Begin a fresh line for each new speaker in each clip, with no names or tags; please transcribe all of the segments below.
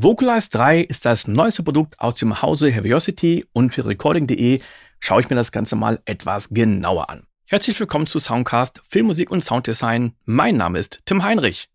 Vocalize 3 ist das neueste Produkt aus dem Hause Heaviosity und für Recording.de schaue ich mir das Ganze mal etwas genauer an. Herzlich willkommen zu Soundcast Filmmusik und Sounddesign. Mein Name ist Tim Heinrich.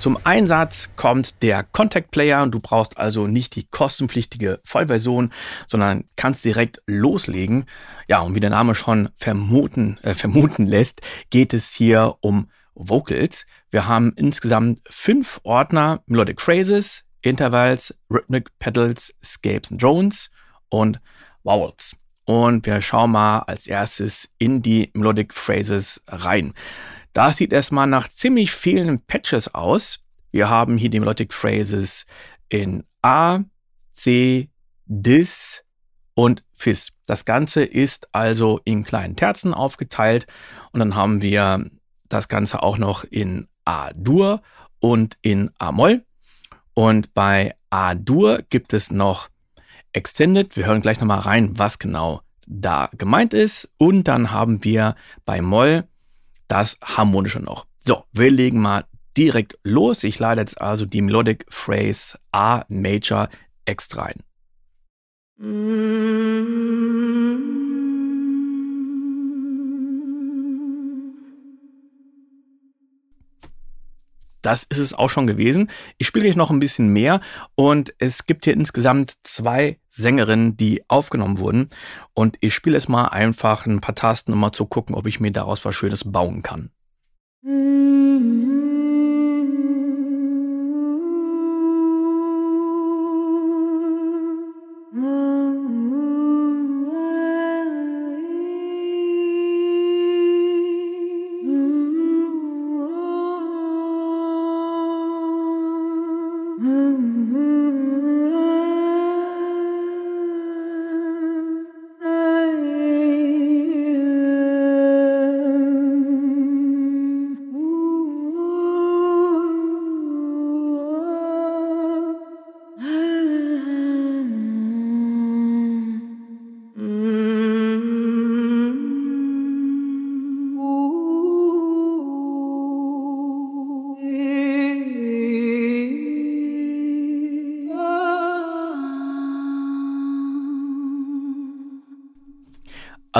Zum Einsatz kommt der Contact Player. Du brauchst also nicht die kostenpflichtige Vollversion, sondern kannst direkt loslegen. Ja, und wie der Name schon vermuten, äh, vermuten lässt, geht es hier um Vocals. Wir haben insgesamt fünf Ordner Melodic Phrases, Intervals, Rhythmic Pedals, Scapes and Drones und Vowels. Und wir schauen mal als erstes in die Melodic Phrases rein. Das sieht erstmal nach ziemlich vielen Patches aus. Wir haben hier die Melodic Phrases in A, C, Dis und Fis. Das Ganze ist also in kleinen Terzen aufgeteilt und dann haben wir das Ganze auch noch in A-Dur und in A-Moll. Und bei A-Dur gibt es noch Extended. Wir hören gleich nochmal rein, was genau da gemeint ist. Und dann haben wir bei Moll das Harmonische noch. So, wir legen mal direkt los. Ich lade jetzt also die Melodic Phrase A Major extra ein. Das ist es auch schon gewesen. Ich spiele gleich noch ein bisschen mehr und es gibt hier insgesamt zwei Sängerinnen, die aufgenommen wurden. Und ich spiele es mal einfach ein paar Tasten, um mal zu gucken, ob ich mir daraus was Schönes bauen kann.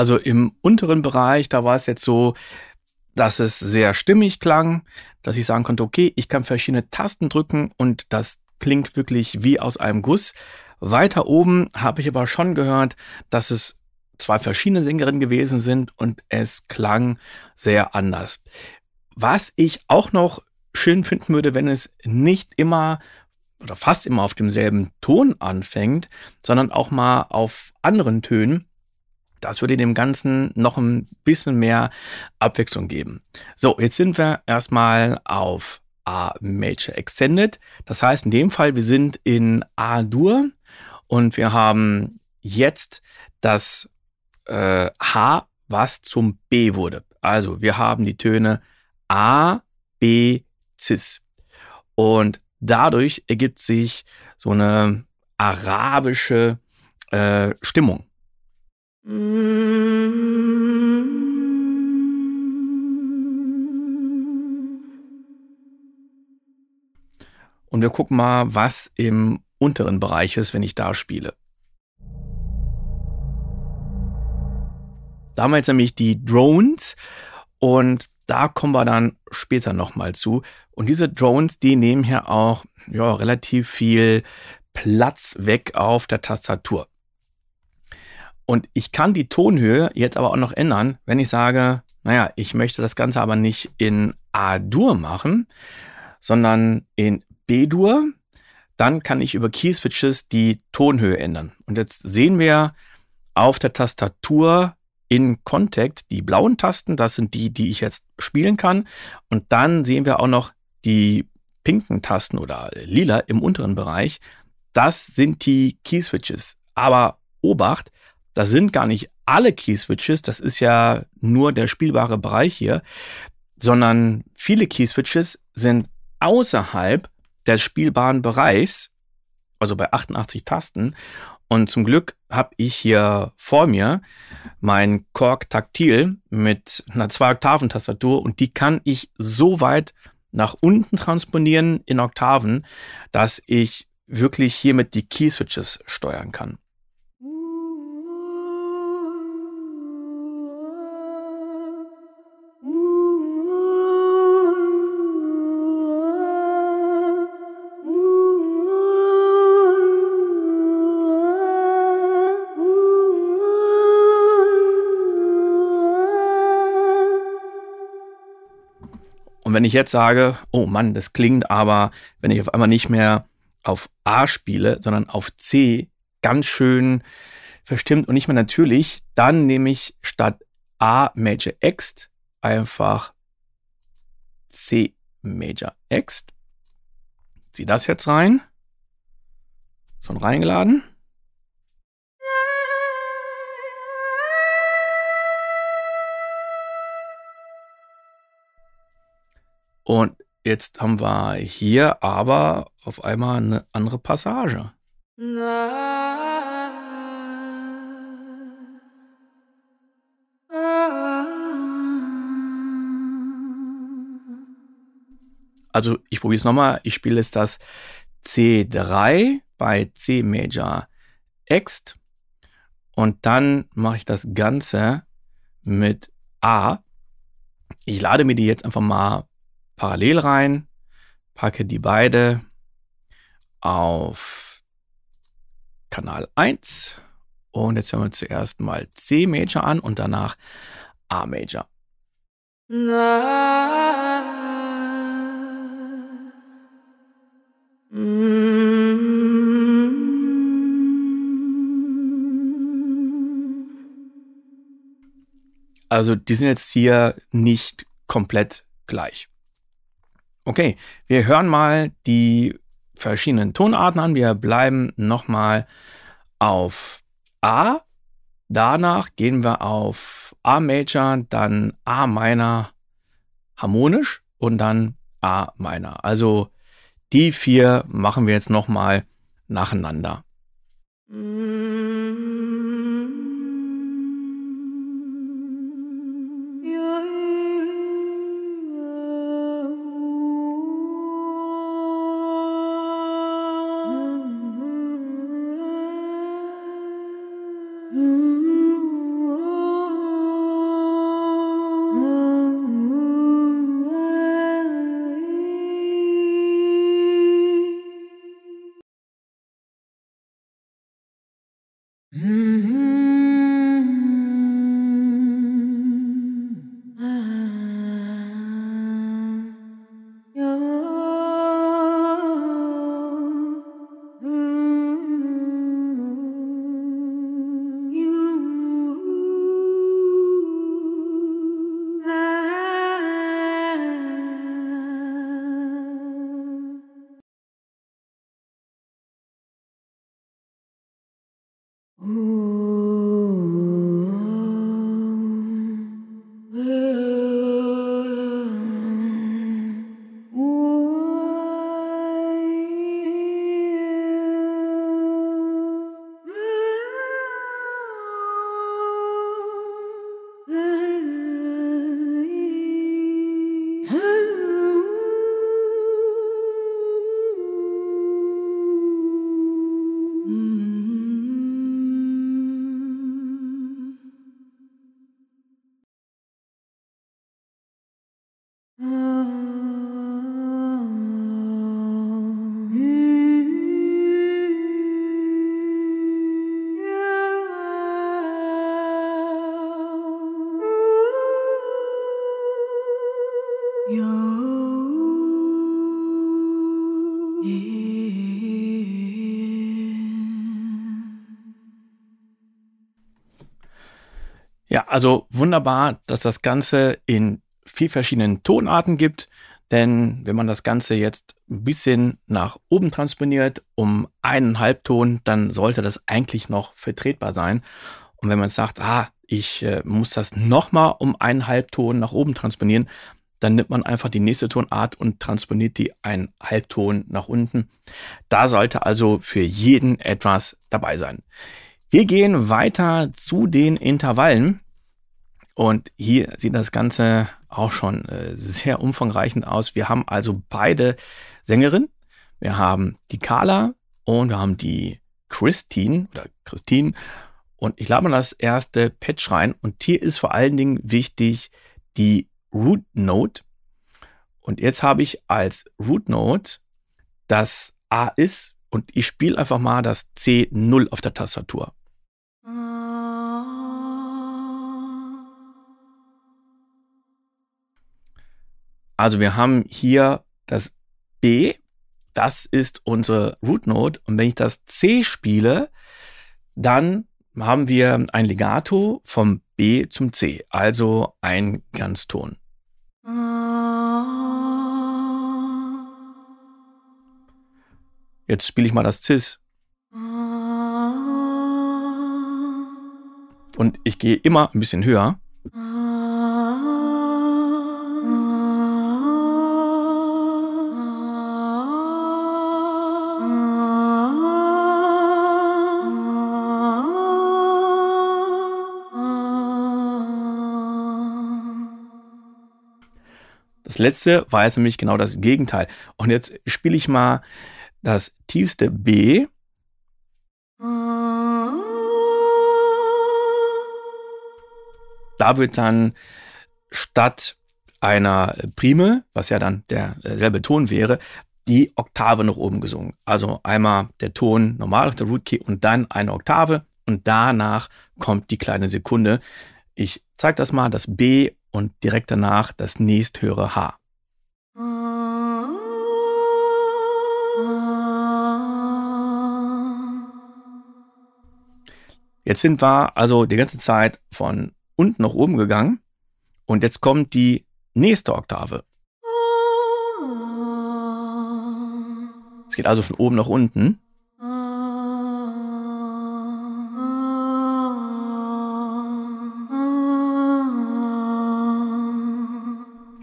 Also im unteren Bereich, da war es jetzt so, dass es sehr stimmig klang, dass ich sagen konnte, okay, ich kann verschiedene Tasten drücken und das klingt wirklich wie aus einem Guss. Weiter oben habe ich aber schon gehört, dass es zwei verschiedene Sängerinnen gewesen sind und es klang sehr anders. Was ich auch noch schön finden würde, wenn es nicht immer oder fast immer auf demselben Ton anfängt, sondern auch mal auf anderen Tönen. Das würde dem Ganzen noch ein bisschen mehr Abwechslung geben. So, jetzt sind wir erstmal auf A Major Extended. Das heißt in dem Fall, wir sind in A-Dur und wir haben jetzt das äh, H, was zum B wurde. Also wir haben die Töne A, B, Cis. Und dadurch ergibt sich so eine arabische äh, Stimmung. Und wir gucken mal, was im unteren Bereich ist, wenn ich da spiele. Da haben wir jetzt nämlich die Drones und da kommen wir dann später nochmal zu. Und diese Drones, die nehmen hier auch ja, relativ viel Platz weg auf der Tastatur. Und ich kann die Tonhöhe jetzt aber auch noch ändern, wenn ich sage, naja, ich möchte das Ganze aber nicht in A-Dur machen, sondern in B-Dur. Dann kann ich über Key-Switches die Tonhöhe ändern. Und jetzt sehen wir auf der Tastatur in Contact die blauen Tasten. Das sind die, die ich jetzt spielen kann. Und dann sehen wir auch noch die pinken Tasten oder lila im unteren Bereich. Das sind die Key-Switches. Aber Obacht, das sind gar nicht alle Key-Switches, das ist ja nur der spielbare Bereich hier, sondern viele Key-Switches sind außerhalb des spielbaren Bereichs, also bei 88 Tasten. Und zum Glück habe ich hier vor mir mein Korg Taktil mit einer Zwei-Oktaven-Tastatur und die kann ich so weit nach unten transponieren in Oktaven, dass ich wirklich hiermit die Key-Switches steuern kann. Und wenn ich jetzt sage, oh Mann, das klingt aber, wenn ich auf einmal nicht mehr auf A spiele, sondern auf C, ganz schön verstimmt und nicht mehr natürlich, dann nehme ich statt A Major X einfach C Major X. Zieh das jetzt rein. Schon reingeladen. Und jetzt haben wir hier aber auf einmal eine andere Passage. Also ich probiere es nochmal. Ich spiele jetzt das C3 bei C Major X und dann mache ich das Ganze mit A. Ich lade mir die jetzt einfach mal parallel rein, packe die beide auf Kanal 1 und jetzt hören wir zuerst mal C Major an und danach A Major. Also die sind jetzt hier nicht komplett gleich. Okay, wir hören mal die verschiedenen Tonarten an. Wir bleiben nochmal auf A. Danach gehen wir auf A Major, dann A Minor harmonisch und dann A Minor. Also die vier machen wir jetzt nochmal nacheinander. Mm. Ja, also wunderbar, dass das Ganze in vier verschiedenen Tonarten gibt. Denn wenn man das Ganze jetzt ein bisschen nach oben transponiert um einen Halbton, dann sollte das eigentlich noch vertretbar sein. Und wenn man sagt, ah, ich äh, muss das nochmal um einen Halbton nach oben transponieren, dann nimmt man einfach die nächste Tonart und transponiert die einen Halbton nach unten. Da sollte also für jeden etwas dabei sein. Wir gehen weiter zu den Intervallen. Und hier sieht das Ganze auch schon äh, sehr umfangreichend aus. Wir haben also beide Sängerinnen. Wir haben die Carla und wir haben die Christine oder Christine. Und ich lade mal das erste Patch rein. Und hier ist vor allen Dingen wichtig die Root Note. Und jetzt habe ich als Root Note das A ist und ich spiele einfach mal das C0 auf der Tastatur. Also wir haben hier das B, das ist unsere Root Note. Und wenn ich das C spiele, dann haben wir ein Legato vom B zum C, also ein Ganzton. Jetzt spiele ich mal das Cis. Und ich gehe immer ein bisschen höher. Letzte war jetzt nämlich genau das Gegenteil. Und jetzt spiele ich mal das tiefste B. Da wird dann statt einer Prime, was ja dann derselbe Ton wäre, die Oktave nach oben gesungen. Also einmal der Ton normal auf der Root Key und dann eine Oktave und danach kommt die kleine Sekunde. Ich zeige das mal, das B und direkt danach das nächsthöhere H. Jetzt sind wir also die ganze Zeit von unten nach oben gegangen und jetzt kommt die nächste Oktave. Es geht also von oben nach unten.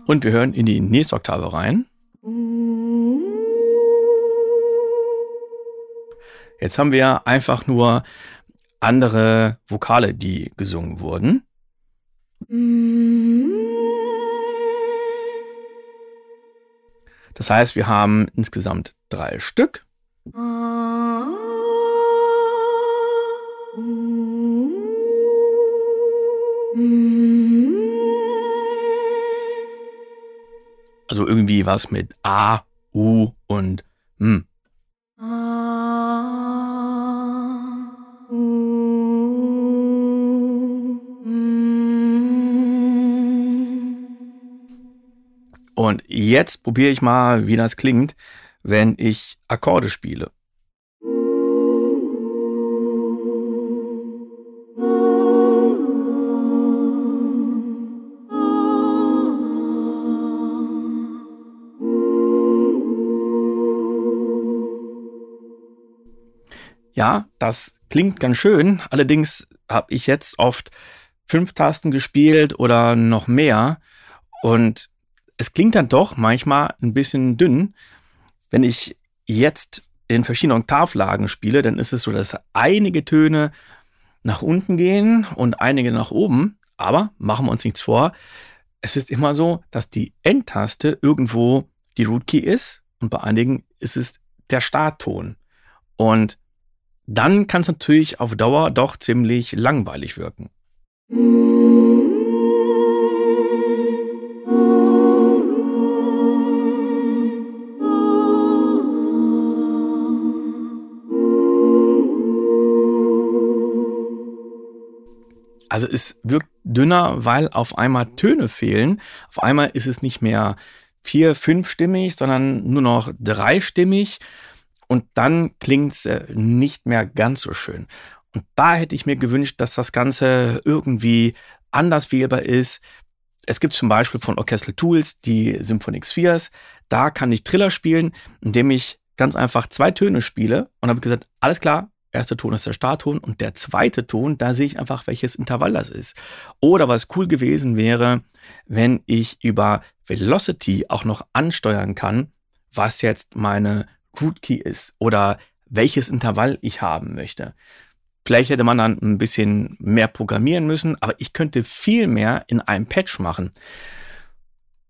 Und wir hören in die nächste Oktave rein. Jetzt haben wir einfach nur andere Vokale, die gesungen wurden. Das heißt, wir haben insgesamt drei Stück. Also irgendwie was mit A, U und M. Und jetzt probiere ich mal, wie das klingt, wenn ich Akkorde spiele. Ja, das klingt ganz schön. Allerdings habe ich jetzt oft fünf Tasten gespielt oder noch mehr. Und es klingt dann doch manchmal ein bisschen dünn. Wenn ich jetzt in verschiedenen Oktavlagen spiele, dann ist es so, dass einige Töne nach unten gehen und einige nach oben. Aber machen wir uns nichts vor. Es ist immer so, dass die Endtaste irgendwo die Rootkey ist und bei einigen ist es der Startton. Und dann kann es natürlich auf Dauer doch ziemlich langweilig wirken. Also es wirkt dünner, weil auf einmal Töne fehlen. Auf einmal ist es nicht mehr vier, fünfstimmig, sondern nur noch dreistimmig. Und dann klingt es äh, nicht mehr ganz so schön. Und da hätte ich mir gewünscht, dass das Ganze irgendwie anders wählbar ist. Es gibt zum Beispiel von Orchestral Tools die Symphonic Spheres. Da kann ich Triller spielen, indem ich ganz einfach zwei Töne spiele. Und habe gesagt, alles klar, Erster Ton ist der Startton und der zweite Ton, da sehe ich einfach, welches Intervall das ist. Oder was cool gewesen wäre, wenn ich über Velocity auch noch ansteuern kann, was jetzt meine Root Key ist oder welches Intervall ich haben möchte. Vielleicht hätte man dann ein bisschen mehr programmieren müssen, aber ich könnte viel mehr in einem Patch machen.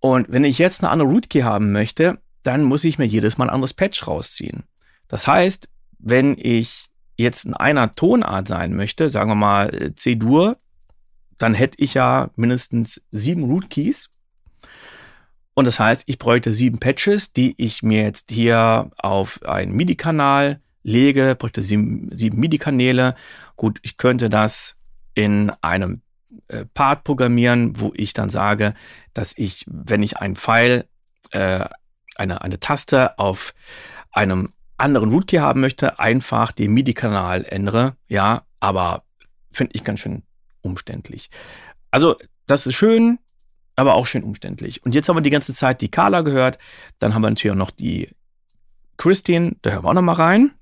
Und wenn ich jetzt eine andere Rootkey haben möchte, dann muss ich mir jedes Mal ein anderes Patch rausziehen. Das heißt, wenn ich jetzt in einer Tonart sein möchte, sagen wir mal äh, C-Dur, dann hätte ich ja mindestens sieben Rootkeys. Und das heißt, ich bräuchte sieben Patches, die ich mir jetzt hier auf einen MIDI-Kanal lege, bräuchte sieben, sieben MIDI-Kanäle. Gut, ich könnte das in einem äh, Part programmieren, wo ich dann sage, dass ich, wenn ich einen Pfeil, äh, eine, eine Taste auf einem anderen Rootkey haben möchte, einfach den MIDI-Kanal ändere. Ja, aber finde ich ganz schön umständlich. Also, das ist schön, aber auch schön umständlich. Und jetzt haben wir die ganze Zeit die Carla gehört. Dann haben wir natürlich auch noch die Christine. Da hören wir auch noch mal rein.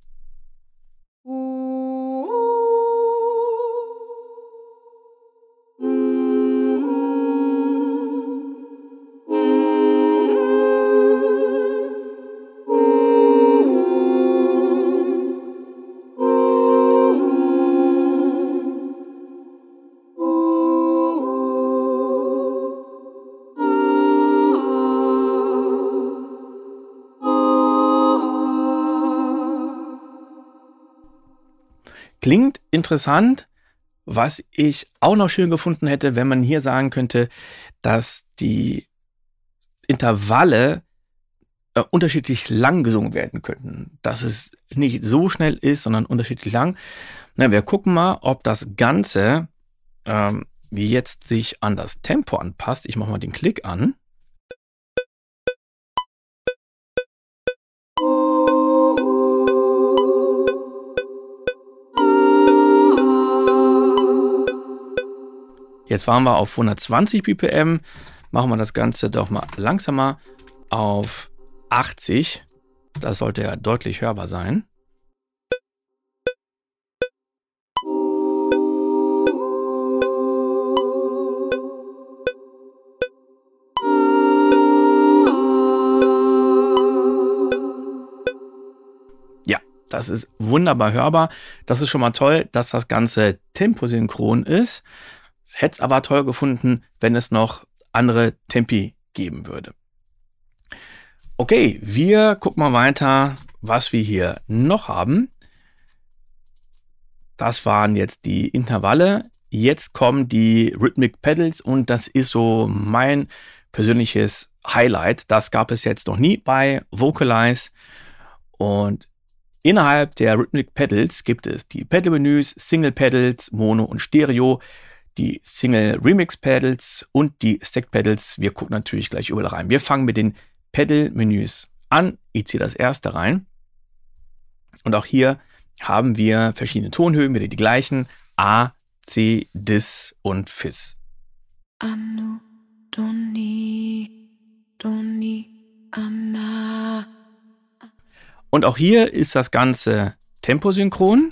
Interessant. Was ich auch noch schön gefunden hätte, wenn man hier sagen könnte, dass die Intervalle äh, unterschiedlich lang gesungen werden könnten. Dass es nicht so schnell ist, sondern unterschiedlich lang. Na, wir gucken mal, ob das Ganze ähm, jetzt sich an das Tempo anpasst. Ich mache mal den Klick an. Jetzt waren wir auf 120 BPM. Machen wir das Ganze doch mal langsamer auf 80. Das sollte ja deutlich hörbar sein. Ja, das ist wunderbar hörbar. Das ist schon mal toll, dass das Ganze temposynchron ist. Hätte es aber toll gefunden, wenn es noch andere Tempi geben würde. Okay, wir gucken mal weiter, was wir hier noch haben. Das waren jetzt die Intervalle. Jetzt kommen die Rhythmic Pedals und das ist so mein persönliches Highlight. Das gab es jetzt noch nie bei Vocalize. Und innerhalb der Rhythmic Pedals gibt es die Pedal-Menüs, Single Pedals, Mono und Stereo die Single Remix Pedals und die Stack Pedals. Wir gucken natürlich gleich überall rein. Wir fangen mit den Pedal-Menüs an. Ich ziehe das erste rein. Und auch hier haben wir verschiedene Tonhöhen, wieder die gleichen. A, C, Dis und Fis. Anu, Doni, Doni, Anna. Und auch hier ist das Ganze temposynchron.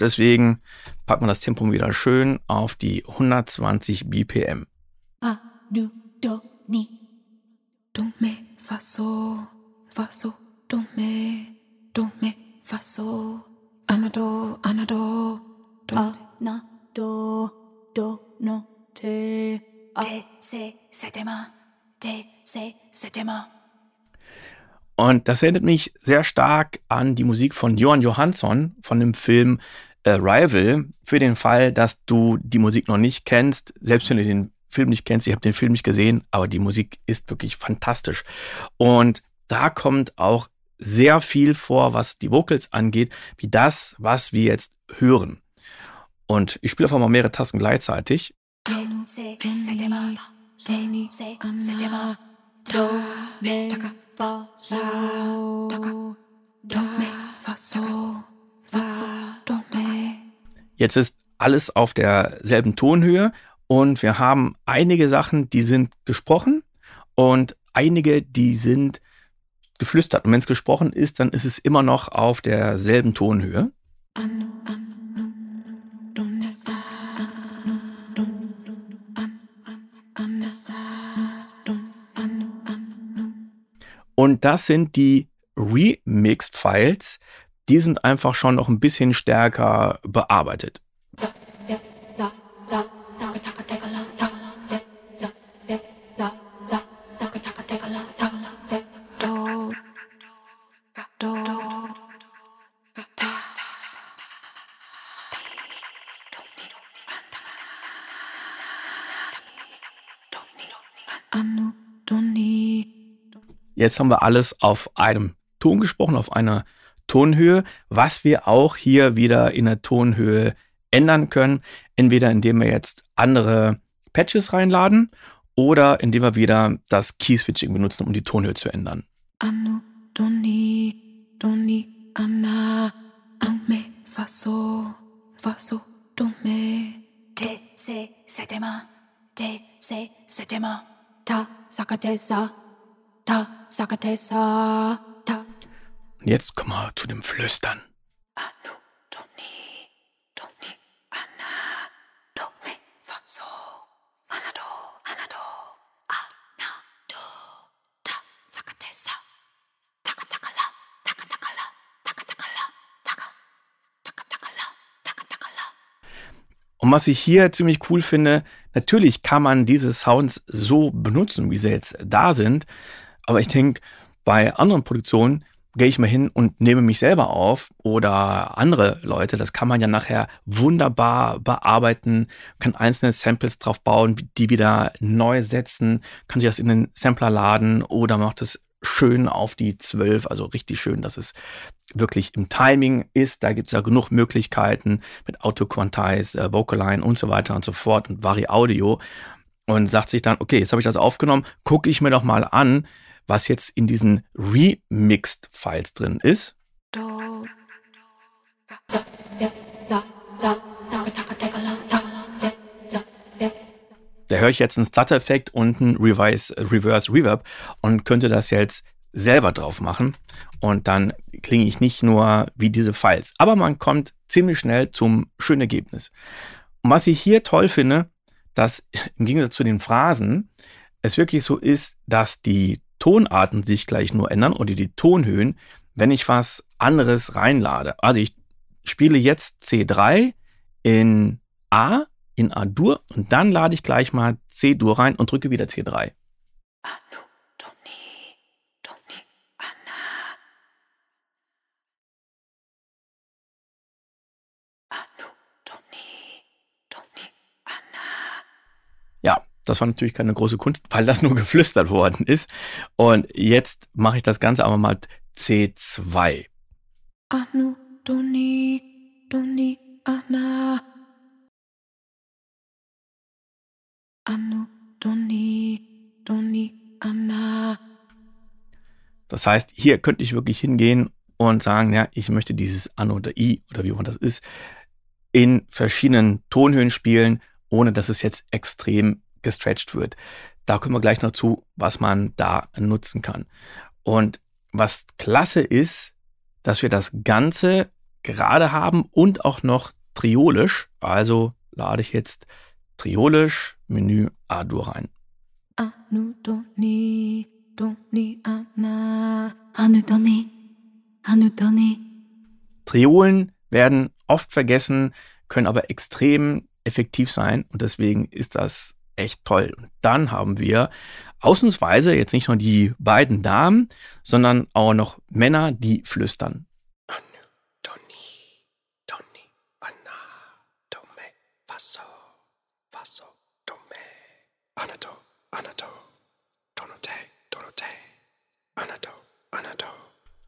Deswegen packt man das Tempo wieder schön auf die 120 BPM. A, nu, do, ni, do, me, fa, so, fa, so, do, me, do, me, fa, so, ana, do, ana, do, do, a, na, do, do, no, te, a. Te, se, setema, te, se, setema. Und das erinnert mich sehr stark an die Musik von Johan Johansson von dem Film Arrival. Für den Fall, dass du die Musik noch nicht kennst, selbst wenn du den Film nicht kennst, ich habe den Film nicht gesehen, aber die Musik ist wirklich fantastisch. Und da kommt auch sehr viel vor, was die Vocals angeht, wie das, was wir jetzt hören. Und ich spiele einfach mal mehrere Tasten gleichzeitig. Do, me. Jetzt ist alles auf derselben Tonhöhe und wir haben einige Sachen, die sind gesprochen und einige, die sind geflüstert. Und wenn es gesprochen ist, dann ist es immer noch auf derselben Tonhöhe. Und das sind die Remixed-Files. Die sind einfach schon noch ein bisschen stärker bearbeitet. Jetzt haben wir alles auf einem Ton gesprochen, auf einer Tonhöhe, was wir auch hier wieder in der Tonhöhe ändern können. Entweder indem wir jetzt andere Patches reinladen oder indem wir wieder das Key-Switching benutzen, um die Tonhöhe zu ändern. Anu, doni, doni, ana, ame, fa, so, fa, so, do, me. Te, se, setema, te, se, setema, ta, sakate, sa, ta, sakate, sa, ta. Und jetzt kommen wir zu dem Flüstern. Und was ich hier ziemlich cool finde, natürlich kann man diese Sounds so benutzen, wie sie jetzt da sind. Aber ich denke, bei anderen Produktionen gehe ich mal hin und nehme mich selber auf oder andere Leute. Das kann man ja nachher wunderbar bearbeiten, kann einzelne Samples drauf bauen, die wieder neu setzen, kann sich das in den Sampler laden oder macht es schön auf die 12, also richtig schön, dass es wirklich im Timing ist. Da gibt es ja genug Möglichkeiten mit Auto-Quantize, äh, Vocaline und so weiter und so fort und Vari Audio und sagt sich dann, okay, jetzt habe ich das aufgenommen, gucke ich mir doch mal an, was jetzt in diesen Remixed-Files drin ist. Da höre ich jetzt einen Stutter-Effekt und einen Reverse, Reverse Reverb und könnte das jetzt selber drauf machen. Und dann klinge ich nicht nur wie diese Files. Aber man kommt ziemlich schnell zum schönen Ergebnis. Und was ich hier toll finde, dass im Gegensatz zu den Phrasen es wirklich so ist, dass die Tonarten sich gleich nur ändern oder die Tonhöhen, wenn ich was anderes reinlade. Also ich spiele jetzt C3 in A, in A-Dur und dann lade ich gleich mal C-Dur rein und drücke wieder C3. Ja, das war natürlich keine große Kunst, weil das nur geflüstert worden ist. Und jetzt mache ich das Ganze aber mal C2. Anu, Doni, Doni, Anna. Anu, Doni, Doni, Anna. Das heißt, hier könnte ich wirklich hingehen und sagen, ja, ich möchte dieses An oder I oder wie auch immer das ist, in verschiedenen Tonhöhen spielen, ohne dass es jetzt extrem gestretched wird. Da kommen wir gleich noch zu, was man da nutzen kann. Und was klasse ist, dass wir das Ganze gerade haben und auch noch triolisch. Also lade ich jetzt triolisch Menü A-Dur rein. Anu, ana. Anu. Anu. Triolen werden oft vergessen, können aber extrem effektiv sein und deswegen ist das echt toll. Und dann haben wir ausnahmsweise jetzt nicht nur die beiden Damen, sondern auch noch Männer, die flüstern.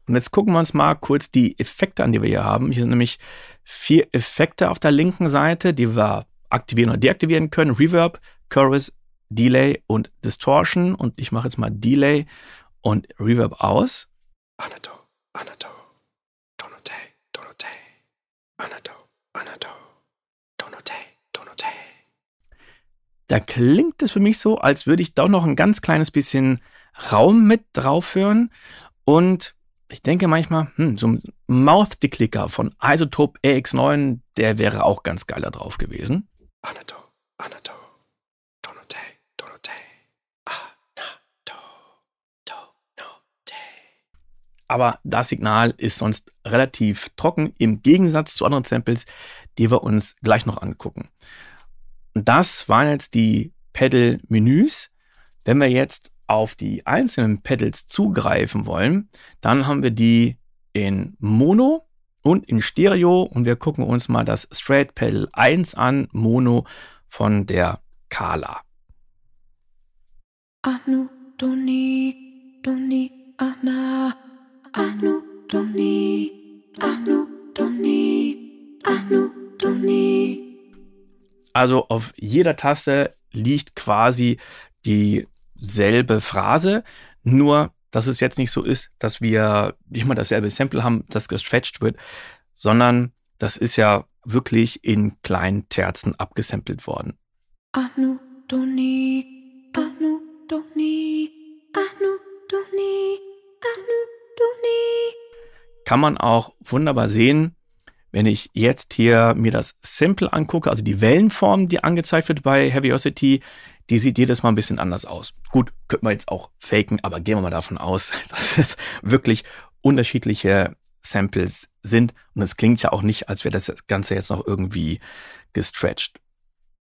Und jetzt gucken wir uns mal kurz die Effekte an, die wir hier haben. Hier sind nämlich vier Effekte auf der linken Seite, die wir aktivieren oder deaktivieren können. Reverb, Chorus, Delay und Distortion. Und ich mache jetzt mal Delay und Reverb aus. Anato, Anato. Da klingt es für mich so, als würde ich doch noch ein ganz kleines bisschen Raum mit drauf hören. Und ich denke manchmal, hm, so ein Mouth-Declicker von Isotope AX9, der wäre auch ganz geil da drauf gewesen. Anato, Anato, Donote, Donote, Anato, Donote. Aber das Signal ist sonst relativ trocken, im Gegensatz zu anderen Samples, die wir uns gleich noch angucken. Und das waren jetzt die Pedal-Menüs. Wenn wir jetzt auf die einzelnen Pedals zugreifen wollen, dann haben wir die in Mono und in Stereo und wir gucken uns mal das Straight Pedal 1 an, Mono von der Kala. Anu, Doni, Doni, Anna, Also auf jeder Taste liegt quasi die selbe Phrase, nur dass es jetzt nicht so ist, dass wir immer dasselbe Sample haben, das gestretched wird, sondern das ist ja wirklich in kleinen Terzen abgesampelt worden. Anu, Doni, Anu, Doni, Anu, Doni, Anu. Kann man auch wunderbar sehen, wenn ich jetzt hier mir das Sample angucke, also die Wellenform, die angezeigt wird bei Heaviosity, die sieht jedes Mal ein bisschen anders aus. Gut, könnte man jetzt auch faken, aber gehen wir mal davon aus, dass es wirklich unterschiedliche Samples sind. Und es klingt ja auch nicht, als wäre das Ganze jetzt noch irgendwie gestretched.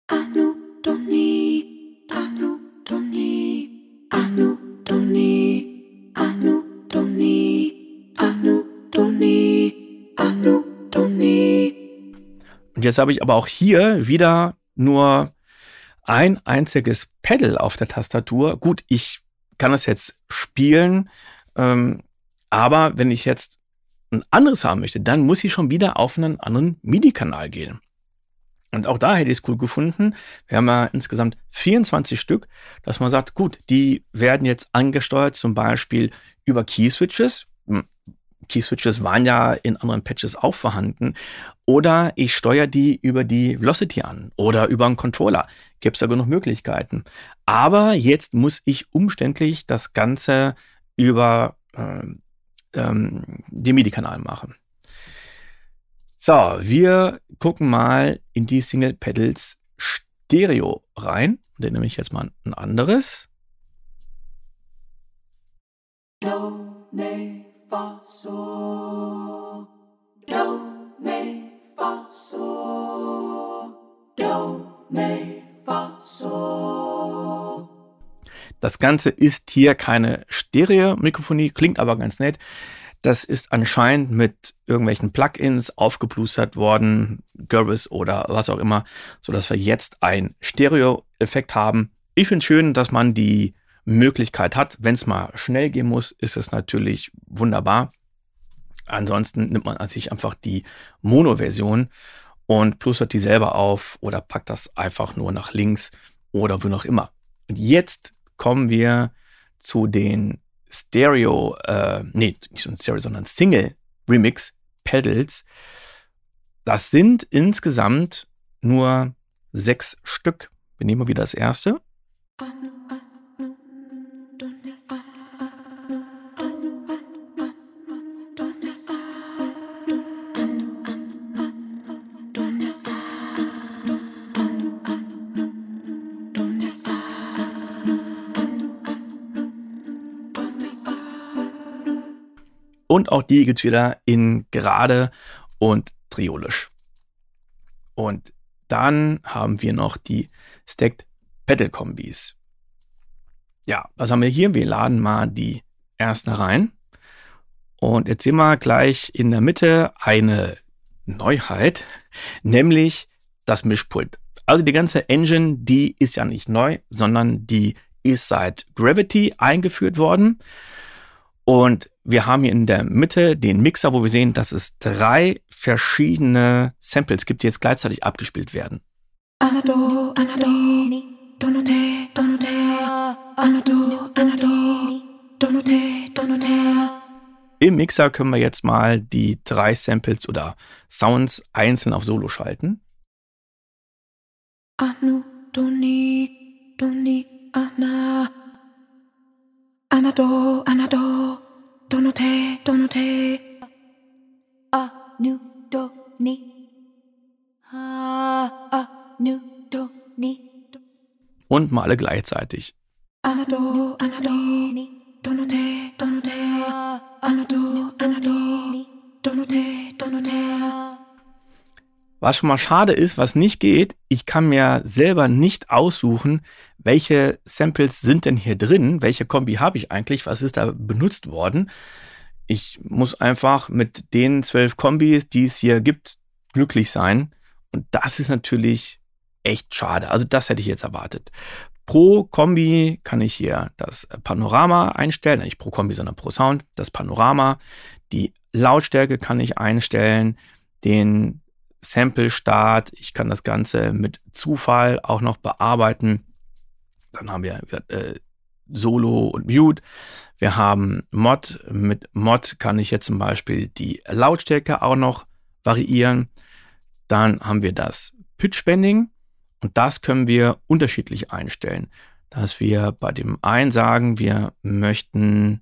Anu, Doni, Anu, Doni, Anu, Und jetzt habe ich aber auch hier wieder nur ein einziges Pedal auf der Tastatur. Gut, ich kann das jetzt spielen, ähm, aber wenn ich jetzt ein anderes haben möchte, dann muss ich schon wieder auf einen anderen MIDI-Kanal gehen. Und auch da hätte ich es cool gefunden. Wir haben ja insgesamt 24 Stück, dass man sagt, gut, die werden jetzt angesteuert, zum Beispiel über Key-Switches. Key-Switches waren ja in anderen Patches auch vorhanden. Oder ich steuere die über die Velocity an oder über einen Controller. Gibt es ja genug Möglichkeiten. Aber jetzt muss ich umständlich das Ganze über äh, ähm, den MIDI-Kanal machen. So, wir gucken mal in die Single Pedals Stereo rein. Den nehme ich jetzt mal ein anderes. Do, ne, fa, so. Do, ne, fa, so. Do, ne, fa, so. Das Ganze ist hier keine Stereo-Mikrofonie, klingt aber ganz nett. Das ist anscheinend mit irgendwelchen Plugins aufgeplustert worden, Gervis oder was auch immer, sodass wir jetzt einen Stereo-Effekt haben. Ich finde schön, dass man die Möglichkeit hat. Wenn es mal schnell gehen muss, ist es natürlich wunderbar. Ansonsten nimmt man an sich einfach die Mono-Version und plustert die selber auf oder packt das einfach nur nach links oder wo noch immer. Und jetzt kommen wir zu den Stereo, äh, nee, nicht so ein Stereo, sondern Single Remix Pedals. Das sind insgesamt nur sechs Stück. Wir nehmen mal wieder das erste. Und auch die gibt es wieder in gerade und triolisch. Und dann haben wir noch die Stacked Pedal Kombis. Ja, was haben wir hier? Wir laden mal die erste rein. Und jetzt sehen wir gleich in der Mitte eine Neuheit, nämlich das Mischpult. Also die ganze Engine, die ist ja nicht neu, sondern die ist seit Gravity eingeführt worden. Und wir haben hier in der Mitte den Mixer, wo wir sehen, dass es drei verschiedene Samples gibt, die jetzt gleichzeitig abgespielt werden. Anado, Anado, Donote, Donote, Anado, Anado, Donote, Donote. Im Mixer können wir jetzt mal die drei Samples oder Sounds einzeln auf Solo schalten. Anu, Doni, Doni, Anna. Anado, Anado, どの
手どの手
あぬどにああぬどに
und mal alle gleichzeitig. Anado, Anado, donate, donate. Anado, Anado, donate, donate. Was schon mal schade ist, was nicht geht, ich kann mir selber nicht aussuchen, welche Samples sind denn hier drin, welche Kombi habe ich eigentlich, was ist da benutzt worden. Ich muss einfach mit den zwölf Kombis, die es hier gibt, glücklich sein. Und das ist natürlich echt schade. Also das hätte ich jetzt erwartet. Pro Kombi kann ich hier das Panorama einstellen, nicht pro Kombi, sondern pro Sound, das Panorama. Die Lautstärke kann ich einstellen, den Sample-Start. Ich kann das Ganze mit Zufall auch noch bearbeiten. Dann haben wir äh, Solo und Mute. Wir haben Mod. Mit Mod kann ich jetzt zum Beispiel die Lautstärke auch noch variieren. Dann haben wir das Pitch-Bending. Und das können wir unterschiedlich einstellen. Dass wir bei dem einen sagen, wir möchten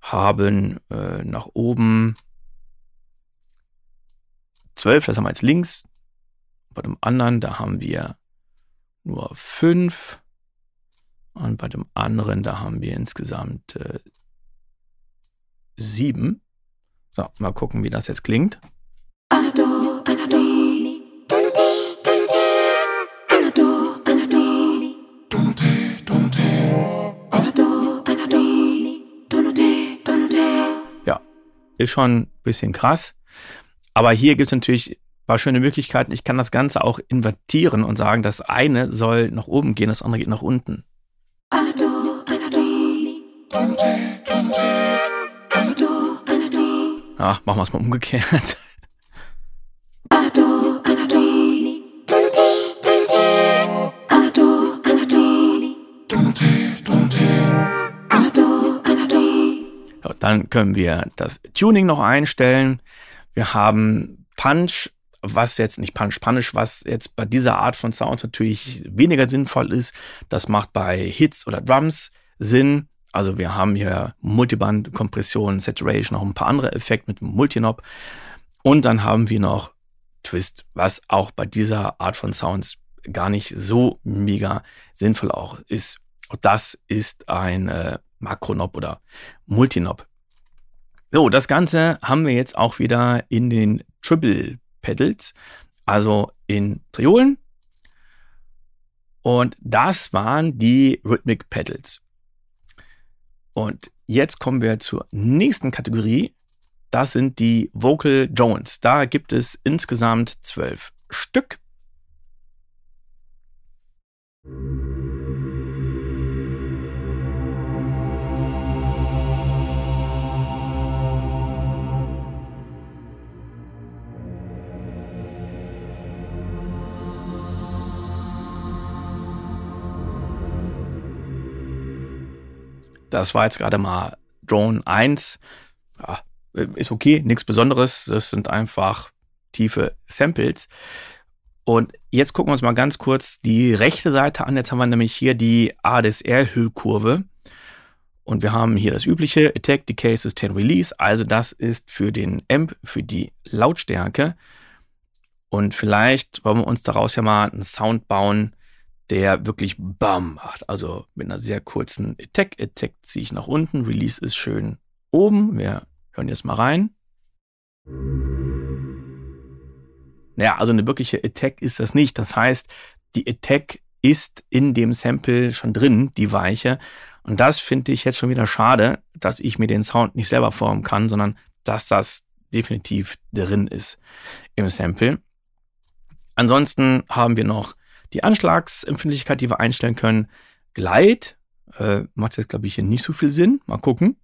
haben äh, nach oben 12, das haben wir jetzt links. Bei dem anderen, da haben wir nur 5. Und bei dem anderen, da haben wir insgesamt äh, 7. So, mal gucken, wie das jetzt klingt. Anado. ist schon ein bisschen krass. Aber hier gibt es natürlich ein paar schöne Möglichkeiten. Ich kann das Ganze auch invertieren und sagen, das eine soll nach oben gehen, das andere geht nach unten. Ja, machen wir es mal umgekehrt. Dann können wir das Tuning noch einstellen. Wir haben Punch, was jetzt nicht Punch, Punish, was jetzt bei dieser Art von Sounds natürlich weniger sinnvoll ist. Das macht bei Hits oder Drums Sinn. Also wir haben hier Multiband, Kompression, Saturation, noch ein paar andere Effekte mit Multinob. Und dann haben wir noch Twist, was auch bei dieser Art von Sounds gar nicht so mega sinnvoll auch ist. Und das ist ein äh, Makronob oder Multinob. So, das Ganze haben wir jetzt auch wieder in den Triple Pedals, also in Triolen. Und das waren die Rhythmic Pedals. Und jetzt kommen wir zur nächsten Kategorie. Das sind die Vocal Drones. Da gibt es insgesamt zwölf Stück. Das war jetzt gerade mal Drone 1. Ja, ist okay, nichts Besonderes. Das sind einfach tiefe Samples. Und jetzt gucken wir uns mal ganz kurz die rechte Seite an. Jetzt haben wir nämlich hier die ADSR-Hüllkurve. Und wir haben hier das übliche Attack, Decay, Sustain, Release. Also das ist für den Amp, für die Lautstärke. Und vielleicht wollen wir uns daraus ja mal einen Sound bauen, der wirklich BAM macht. Also mit einer sehr kurzen Attack. Attack ziehe ich nach unten. Release ist schön oben. Wir hören jetzt mal rein. Naja, also eine wirkliche Attack ist das nicht. Das heißt, die Attack ist in dem Sample schon drin, die Weiche. Und das finde ich jetzt schon wieder schade, dass ich mir den Sound nicht selber formen kann, sondern dass das definitiv drin ist im Sample. Ansonsten haben wir noch die Anschlagsempfindlichkeit, die wir einstellen können, Gleit. Äh, macht jetzt, glaube ich, hier nicht so viel Sinn. Mal gucken.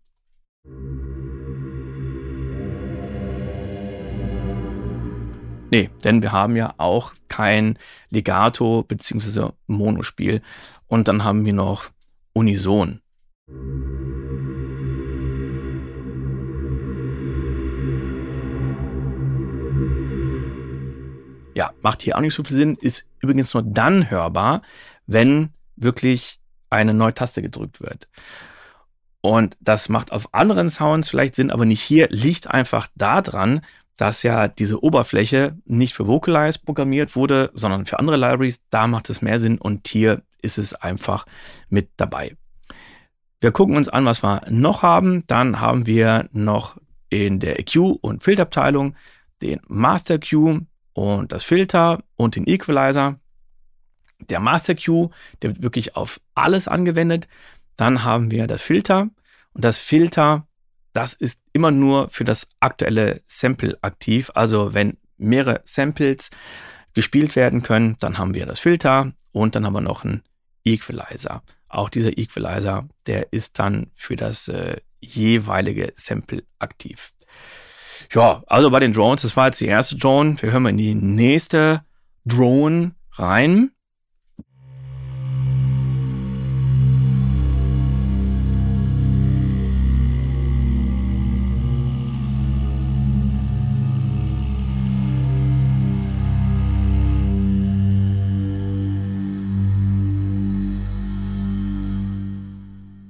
Nee, denn wir haben ja auch kein Legato bzw. Monospiel. Und dann haben wir noch Unison. Ja, macht hier auch nicht so viel Sinn, ist übrigens nur dann hörbar, wenn wirklich eine neue Taste gedrückt wird. Und das macht auf anderen Sounds vielleicht Sinn, aber nicht hier, liegt einfach daran, dass ja diese Oberfläche nicht für Vocalize programmiert wurde, sondern für andere Libraries. Da macht es mehr Sinn und hier ist es einfach mit dabei. Wir gucken uns an, was wir noch haben. Dann haben wir noch in der EQ- und Filterabteilung den Master Q und das Filter und den Equalizer. Der Master Q, der wird wirklich auf alles angewendet. Dann haben wir das Filter und das Filter, das ist immer nur für das aktuelle Sample aktiv. Also wenn mehrere Samples gespielt werden können, dann haben wir das Filter und dann haben wir noch einen Equalizer. Auch dieser Equalizer, der ist dann für das äh, jeweilige Sample aktiv. Ja, also bei den Drones, das war jetzt die erste Drone. Wir hören mal in die nächste Drone rein.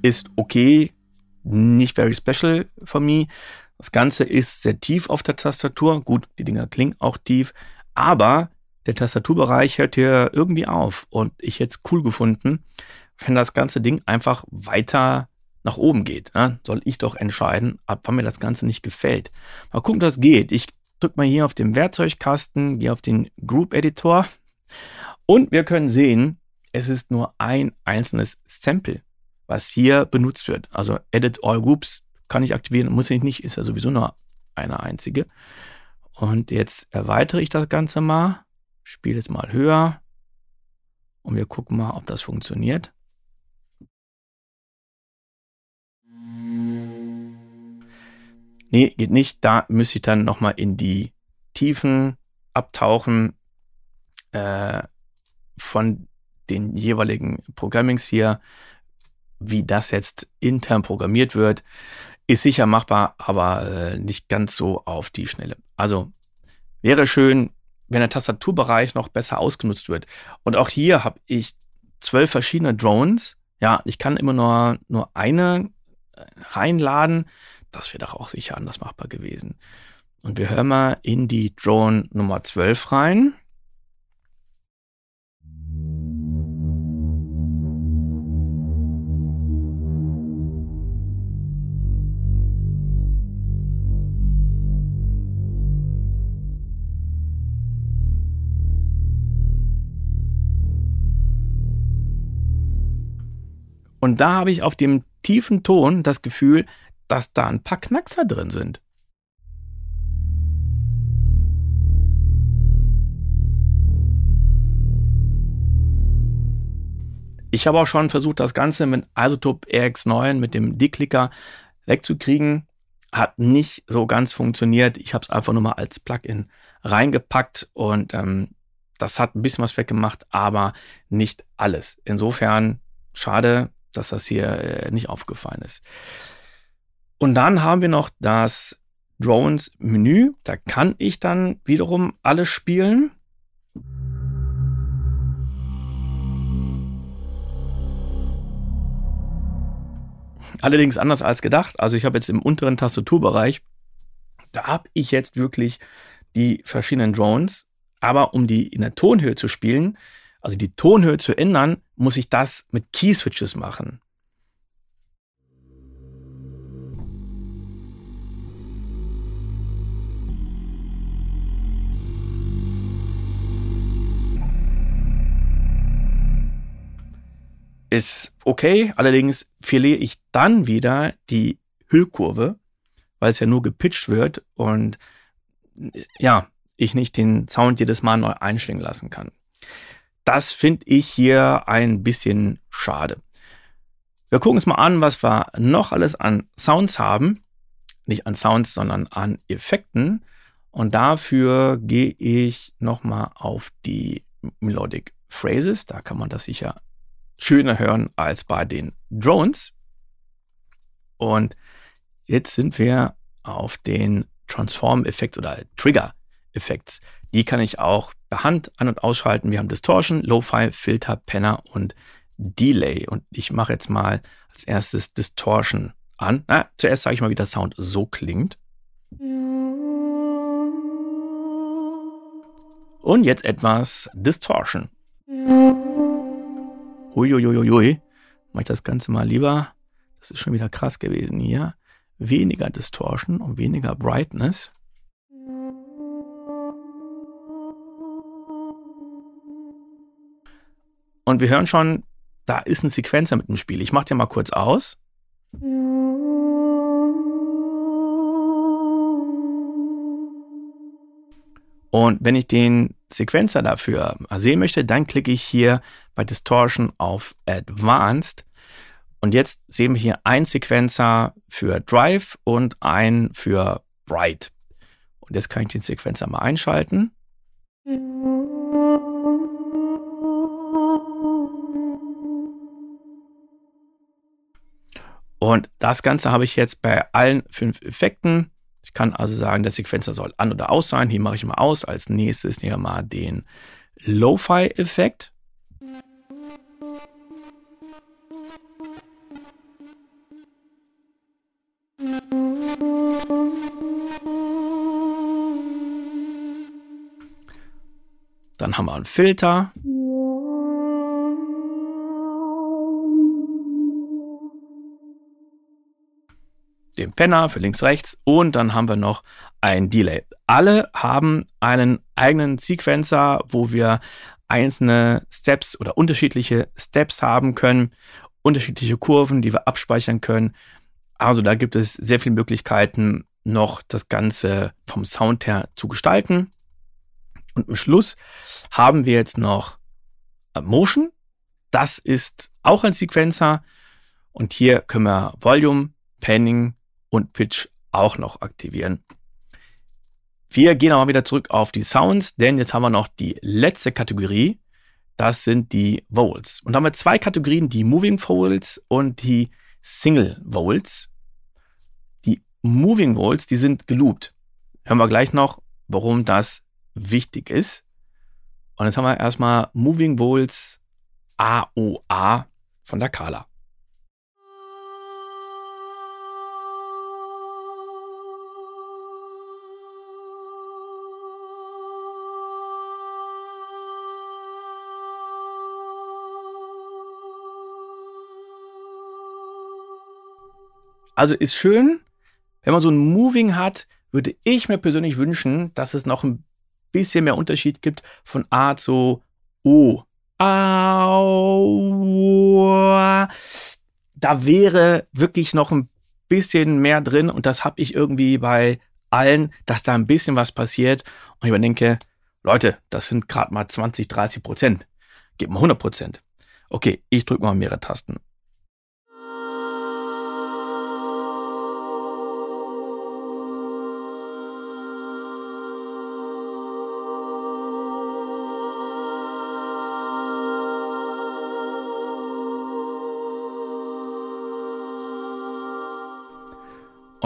Ist okay, nicht very special for me. Das Ganze ist sehr tief auf der Tastatur. Gut, die Dinger klingen auch tief, aber der Tastaturbereich hört hier irgendwie auf. Und ich hätte es cool gefunden, wenn das ganze Ding einfach weiter nach oben geht. Ne? Soll ich doch entscheiden, ab wann mir das Ganze nicht gefällt. Mal gucken, das geht. Ich drücke mal hier auf den Werkzeugkasten, gehe auf den Group Editor und wir können sehen, es ist nur ein einzelnes Sample, was hier benutzt wird. Also Edit All Groups kann ich aktivieren, muss ich nicht, ist ja sowieso nur eine einzige. Und jetzt erweitere ich das Ganze mal, spiele es mal höher und wir gucken mal, ob das funktioniert. Nee, geht nicht. Da müsste ich dann nochmal in die Tiefen abtauchen äh, von den jeweiligen Programmings hier, wie das jetzt intern programmiert wird. Ist sicher machbar, aber äh, nicht ganz so auf die Schnelle. Also wäre schön, wenn der Tastaturbereich noch besser ausgenutzt wird. Und auch hier habe ich zwölf verschiedene Drones. Ja, ich kann immer nur, nur eine äh, reinladen. Das wäre doch auch sicher anders machbar gewesen. Und wir hören mal in die Drone Nummer 12 rein. Und da habe ich auf dem tiefen Ton das Gefühl, dass da ein paar Knackser drin sind. Ich habe auch schon versucht, das Ganze mit Isotope RX9 mit dem D-Clicker wegzukriegen. Hat nicht so ganz funktioniert. Ich habe es einfach nur mal als Plugin reingepackt und ähm, das hat ein bisschen was weggemacht, aber nicht alles. Insofern schade, dass das hier äh, nicht aufgefallen ist. Und dann haben wir noch das Drones-Menü. Da kann ich dann wiederum alles spielen. Allerdings anders als gedacht. Also ich habe jetzt im unteren Tastaturbereich, da habe ich jetzt wirklich die verschiedenen Drones. Aber um die in der Tonhöhe zu spielen, also die Tonhöhe zu ändern, muss ich das mit Key-Switches machen. Ist okay, allerdings verliere ich dann wieder die Hüllkurve, weil es ja nur gepitcht wird und ja, ich nicht den Sound jedes Mal neu einschwingen lassen kann. Das finde ich hier ein bisschen schade. Wir gucken uns mal an, was wir noch alles an Sounds haben. Nicht an Sounds, sondern an Effekten. Und dafür gehe ich nochmal auf die Melodic Phrases. Da kann man das sicher schöner hören als bei den Drones. Und jetzt sind wir auf den Transform-Effekt oder Trigger-Effekts. Die kann ich auch per Hand an- und ausschalten. Wir haben Distortion, Lo-Fi, Filter, Penner und Delay. Und ich mache jetzt mal als erstes Distortion an. Na, zuerst sage ich mal, wie der Sound so klingt. Und jetzt etwas Distortion. Uiuiuiui. Mach ich das Ganze mal lieber. Das ist schon wieder krass gewesen hier. Weniger Distortion und weniger Brightness. Und wir hören schon, da ist ein Sequenzer mit dem Spiel. Ich mache dir mal kurz aus. Und wenn ich den Sequenzer dafür sehen möchte, dann klicke ich hier bei Distortion auf Advanced. Und jetzt sehen wir hier einen Sequenzer für Drive und einen für Bright. Und jetzt kann ich den Sequenzer mal einschalten. Und das Ganze habe ich jetzt bei allen fünf Effekten. Ich kann also sagen, der Sequenzer soll an oder aus sein. Hier mache ich mal aus. Als nächstes nehmen wir mal den Lo-Fi-Effekt. Dann haben wir einen Filter. Den Penner für links, rechts und dann haben wir noch ein Delay. Alle haben einen eigenen Sequencer, wo wir einzelne Steps oder unterschiedliche Steps haben können, unterschiedliche Kurven, die wir abspeichern können. Also da gibt es sehr viele Möglichkeiten, noch das Ganze vom Sound her zu gestalten. Und am Schluss haben wir jetzt noch Motion. Das ist auch ein Sequencer. Und hier können wir Volume, Panning, und Pitch auch noch aktivieren. Wir gehen aber wieder zurück auf die Sounds, denn jetzt haben wir noch die letzte Kategorie. Das sind die Vowels. Und da haben wir zwei Kategorien, die Moving Vowels und die Single Vowels. Die Moving Vowels, die sind geloopt. Hören wir gleich noch, warum das wichtig ist. Und jetzt haben wir erstmal Moving Vowels AOA von der Kala. Also ist schön, wenn man so ein Moving hat, würde ich mir persönlich wünschen, dass es noch ein bisschen mehr Unterschied gibt von A zu O. Da wäre wirklich noch ein bisschen mehr drin und das habe ich irgendwie bei allen, dass da ein bisschen was passiert und ich überdenke, Leute, das sind gerade mal 20, 30 Prozent. Gib mal 100 Prozent. Okay, ich drücke mal mehrere Tasten.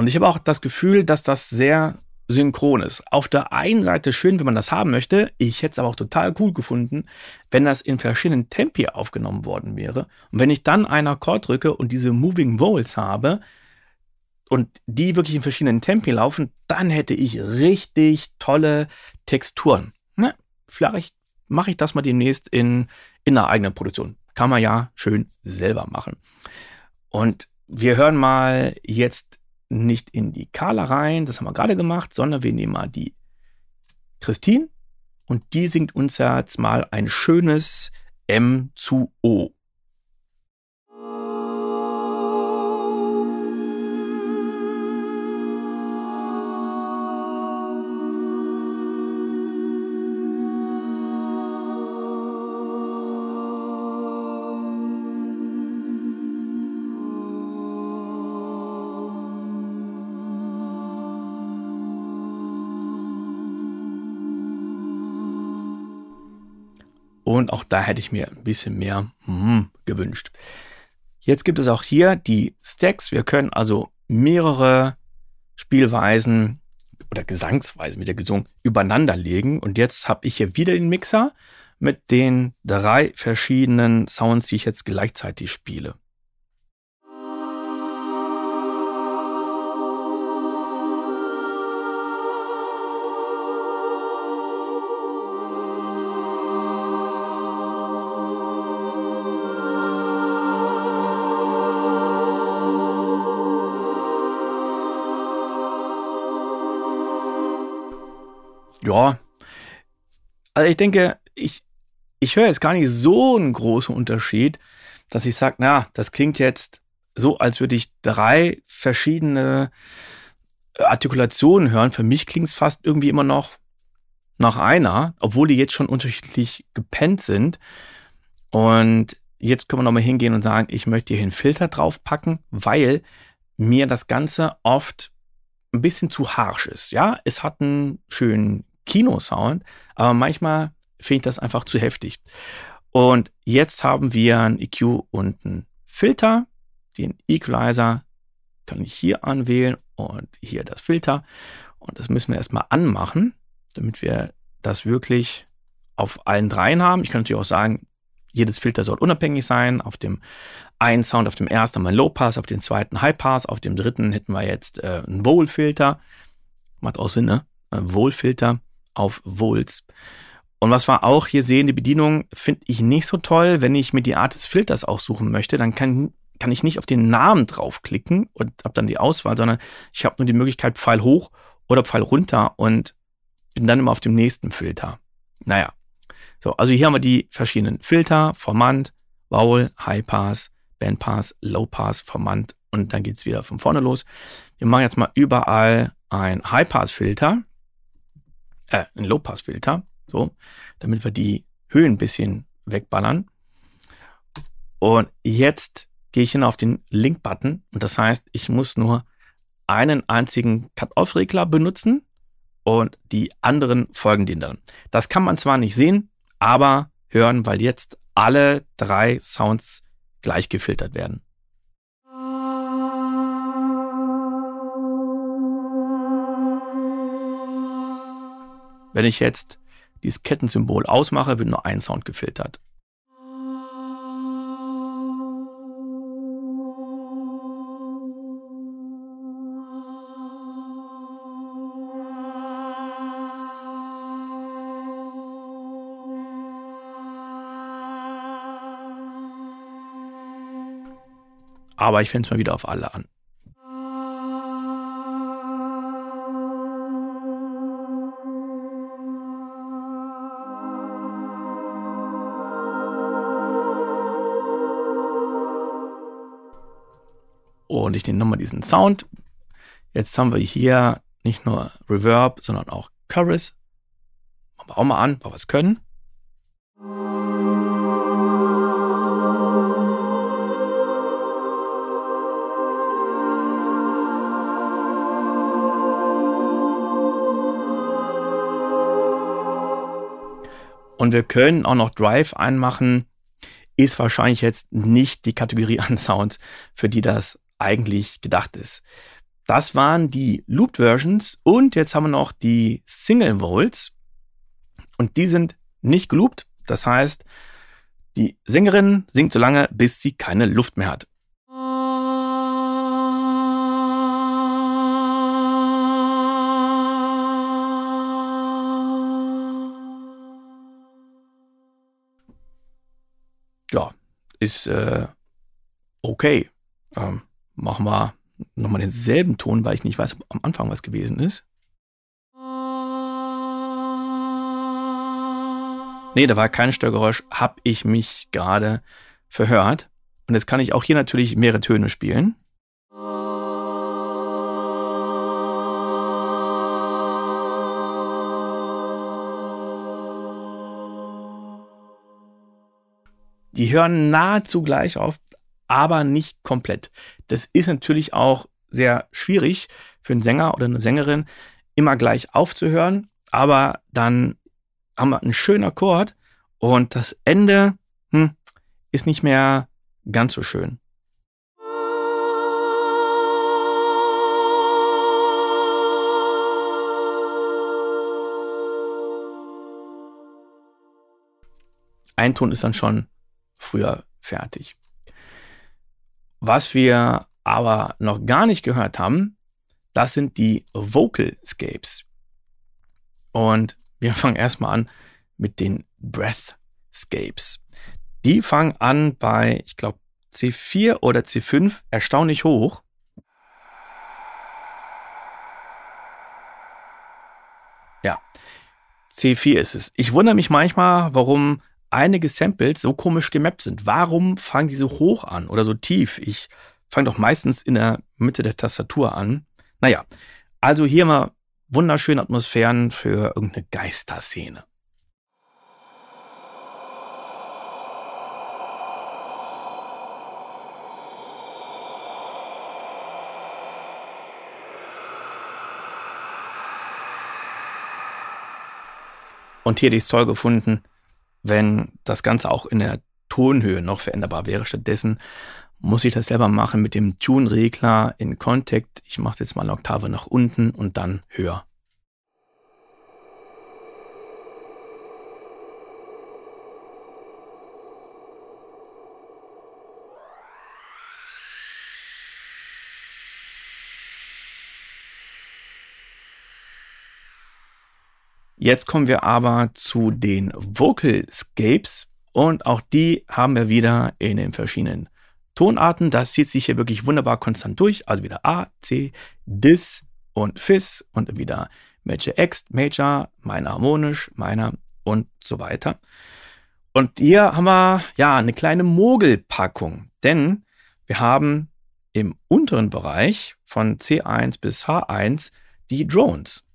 Und ich habe auch das Gefühl, dass das sehr synchron ist. Auf der einen Seite schön, wenn man das haben möchte. Ich hätte es aber auch total cool gefunden, wenn das in verschiedenen Tempi aufgenommen worden wäre. Und wenn ich dann einen Akkord drücke und diese Moving Vowels habe und die wirklich in verschiedenen Tempi laufen, dann hätte ich richtig tolle Texturen. Ne? Vielleicht mache ich das mal demnächst in, in einer eigenen Produktion. Kann man ja schön selber machen. Und wir hören mal jetzt nicht in die Carla rein, das haben wir gerade gemacht, sondern wir nehmen mal die Christine und die singt uns jetzt mal ein schönes M zu O. Und auch da hätte ich mir ein bisschen mehr mm, gewünscht. Jetzt gibt es auch hier die Stacks. Wir können also mehrere Spielweisen oder Gesangsweisen mit der Gesung übereinander legen. Und jetzt habe ich hier wieder den Mixer mit den drei verschiedenen Sounds, die ich jetzt gleichzeitig spiele. Ja, also ich denke, ich, ich höre jetzt gar nicht so einen großen Unterschied, dass ich sage, na, das klingt jetzt so, als würde ich drei verschiedene Artikulationen hören. Für mich klingt es fast irgendwie immer noch nach einer, obwohl die jetzt schon unterschiedlich gepennt sind. Und jetzt können wir nochmal hingehen und sagen, ich möchte hier einen Filter draufpacken, weil mir das Ganze oft ein bisschen zu harsch ist. Ja, es hat einen schönen Kinosound, aber manchmal finde ich das einfach zu heftig. Und jetzt haben wir ein EQ und einen Filter. Den Equalizer kann ich hier anwählen und hier das Filter. Und das müssen wir erstmal anmachen, damit wir das wirklich auf allen dreien haben. Ich kann natürlich auch sagen, jedes Filter soll unabhängig sein. Auf dem einen Sound, auf dem ersten haben wir Low Pass, auf dem zweiten High Pass, auf dem dritten hätten wir jetzt äh, einen Wohl-Filter. Macht auch Sinn, ne? Wohl-Filter auf Wohls. Und was wir auch hier sehen, die Bedienung finde ich nicht so toll. Wenn ich mir die Art des Filters aussuchen möchte, dann kann, kann ich nicht auf den Namen draufklicken und habe dann die Auswahl, sondern ich habe nur die Möglichkeit Pfeil hoch oder Pfeil runter und bin dann immer auf dem nächsten Filter. Naja. So, also hier haben wir die verschiedenen Filter, Formant, Vowel, High Pass, Band Pass, Low Pass, Formant und dann geht es wieder von vorne los. Wir machen jetzt mal überall ein High Pass Filter, äh, ein Low Pass Filter so, damit wir die Höhen ein bisschen wegballern. Und jetzt gehe ich hin auf den Link-Button und das heißt, ich muss nur einen einzigen Cut-Off-Regler benutzen und die anderen folgen denen dann. Das kann man zwar nicht sehen, aber hören, weil jetzt alle drei Sounds gleich gefiltert werden. Wenn ich jetzt dieses Kettensymbol ausmache, wird nur ein Sound gefiltert. Aber ich fände es mal wieder auf alle an. Und ich nehme nochmal diesen Sound. Jetzt haben wir hier nicht nur Reverb, sondern auch Chorus. Machen wir auch mal an, ob wir es können. Und wir können auch noch Drive einmachen. Ist wahrscheinlich jetzt nicht die Kategorie an Sounds, für die das eigentlich gedacht ist. Das waren die Looped Versions und jetzt haben wir noch die Single Volts und die sind nicht geloopt. Das heißt, die Sängerin singt so lange, bis sie keine Luft mehr hat. Ja, ist äh, okay. Ähm, machen wir nochmal denselben Ton, weil ich nicht weiß, ob am Anfang was gewesen ist. Nee, da war kein Störgeräusch, hab ich mich gerade verhört. Und jetzt kann ich auch hier natürlich mehrere Töne spielen. Die hören nahezu gleich auf, aber nicht komplett. Das ist natürlich auch sehr schwierig für einen Sänger oder eine Sängerin, immer gleich aufzuhören, aber dann haben wir einen schönen Akkord und das Ende hm, ist nicht mehr ganz so schön. Ein Ton ist dann schon früher fertig. Was wir aber noch gar nicht gehört haben, das sind die Vocalscapes. Und wir fangen erstmal an mit den Breathscapes. Die fangen an bei, ich glaube, C4 oder C5 erstaunlich hoch. Ja, C4 ist es. Ich wundere mich manchmal, warum einige Samples so komisch gemappt sind. Warum fangen die so hoch an oder so tief? Ich fange doch meistens in der Mitte der Tastatur an. Naja, also hier mal wunderschöne Atmosphären für irgendeine Geisterszene. Und hier hätte ich es toll gefunden, wenn das Ganze auch in der Tonhöhe noch veränderbar wäre. Stattdessen muss ich das selber machen mit dem Tune-Regler in Contact. Ich mache es jetzt mal eine Oktave nach unten und dann höher. Jetzt kommen wir aber zu den Vocalscapes und auch die haben wir wieder in den verschiedenen Tonarten. Das zieht sich hier wirklich wunderbar konstant durch. Also wieder A, C, Dis und Fis und wieder Major X, Major, meiner harmonisch, meiner und so weiter. Und hier haben wir ja eine kleine Mogelpackung, denn wir haben im unteren Bereich von C1 bis H1 die Drones.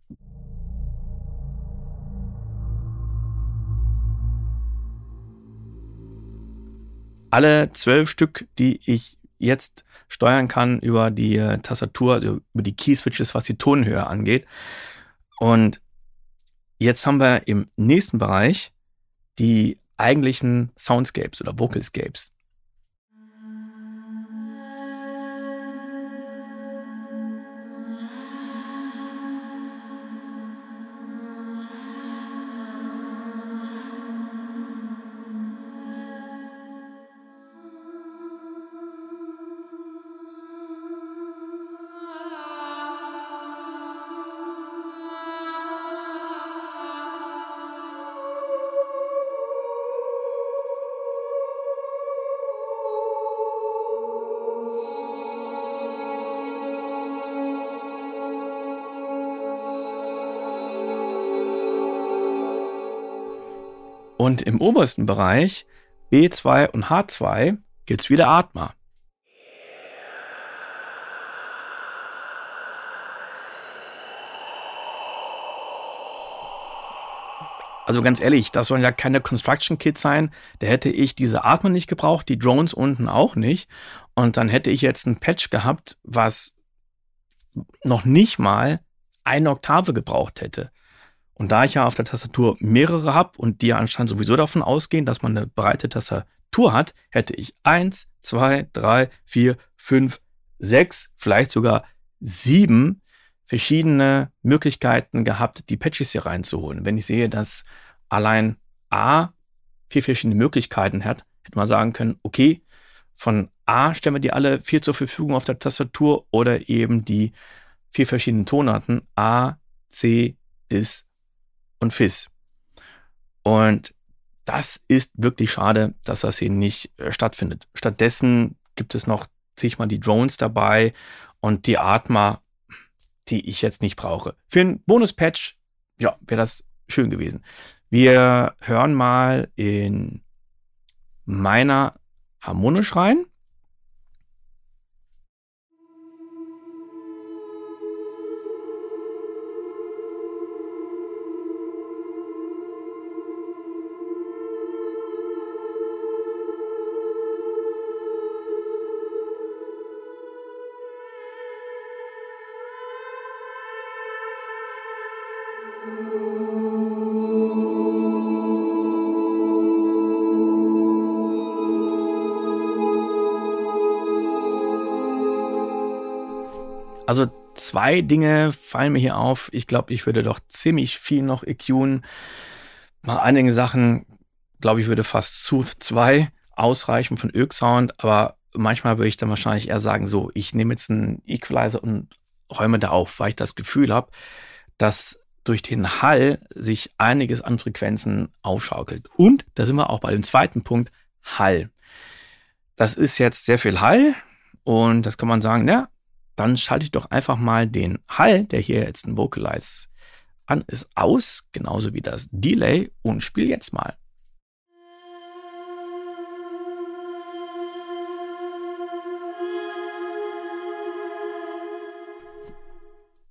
Alle zwölf Stück, die ich jetzt steuern kann über die äh, Tastatur, also über die Key-Switches, was die Tonhöhe angeht. Und jetzt haben wir im nächsten Bereich die eigentlichen Soundscapes oder Vocalscapes. Und im obersten Bereich B2 und H2 gibt es wieder Atma. Also ganz ehrlich, das sollen ja keine Construction Kits sein. Da hätte ich diese Atma nicht gebraucht, die Drones unten auch nicht. Und dann hätte ich jetzt ein Patch gehabt, was noch nicht mal eine Oktave gebraucht hätte. Und da ich ja auf der Tastatur mehrere habe und die ja anscheinend sowieso davon ausgehen, dass man eine breite Tastatur hat, hätte ich eins, zwei, drei, vier, fünf, sechs, vielleicht sogar sieben verschiedene Möglichkeiten gehabt, die Patches hier reinzuholen. Wenn ich sehe, dass allein A vier verschiedene Möglichkeiten hat, hätte man sagen können, okay, von A stellen wir die alle vier zur Verfügung auf der Tastatur oder eben die vier verschiedenen Tonarten A, C, Dis, und FIS. Und das ist wirklich schade, dass das hier nicht äh, stattfindet. Stattdessen gibt es noch zigmal die Drones dabei und die Atma, die ich jetzt nicht brauche. Für einen Bonus-Patch, ja, wäre das schön gewesen. Wir hören mal in meiner harmonisch rein. Also zwei Dinge fallen mir hier auf. Ich glaube, ich würde doch ziemlich viel noch EQen. Mal einige Sachen, glaube ich, würde fast zu zwei ausreichen von Ög Sound, aber manchmal würde ich dann wahrscheinlich eher sagen, so, ich nehme jetzt einen Equalizer und räume da auf, weil ich das Gefühl habe, dass durch den Hall sich einiges an Frequenzen aufschaukelt. Und da sind wir auch bei dem zweiten Punkt, Hall. Das ist jetzt sehr viel Hall und das kann man sagen, ja, dann schalte ich doch einfach mal den Hall, der hier jetzt ein Vocalize an ist aus, genauso wie das Delay und spiel jetzt mal.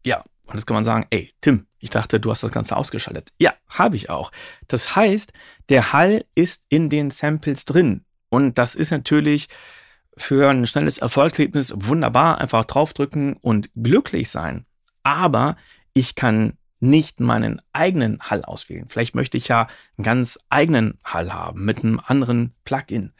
Ja, und jetzt kann man sagen, ey, Tim, ich dachte, du hast das Ganze ausgeschaltet. Ja, habe ich auch. Das heißt, der Hall ist in den Samples drin. Und das ist natürlich für ein schnelles Erfolgserlebnis wunderbar. Einfach draufdrücken und glücklich sein. Aber ich kann nicht meinen eigenen Hall auswählen. Vielleicht möchte ich ja einen ganz eigenen Hall haben mit einem anderen Plugin.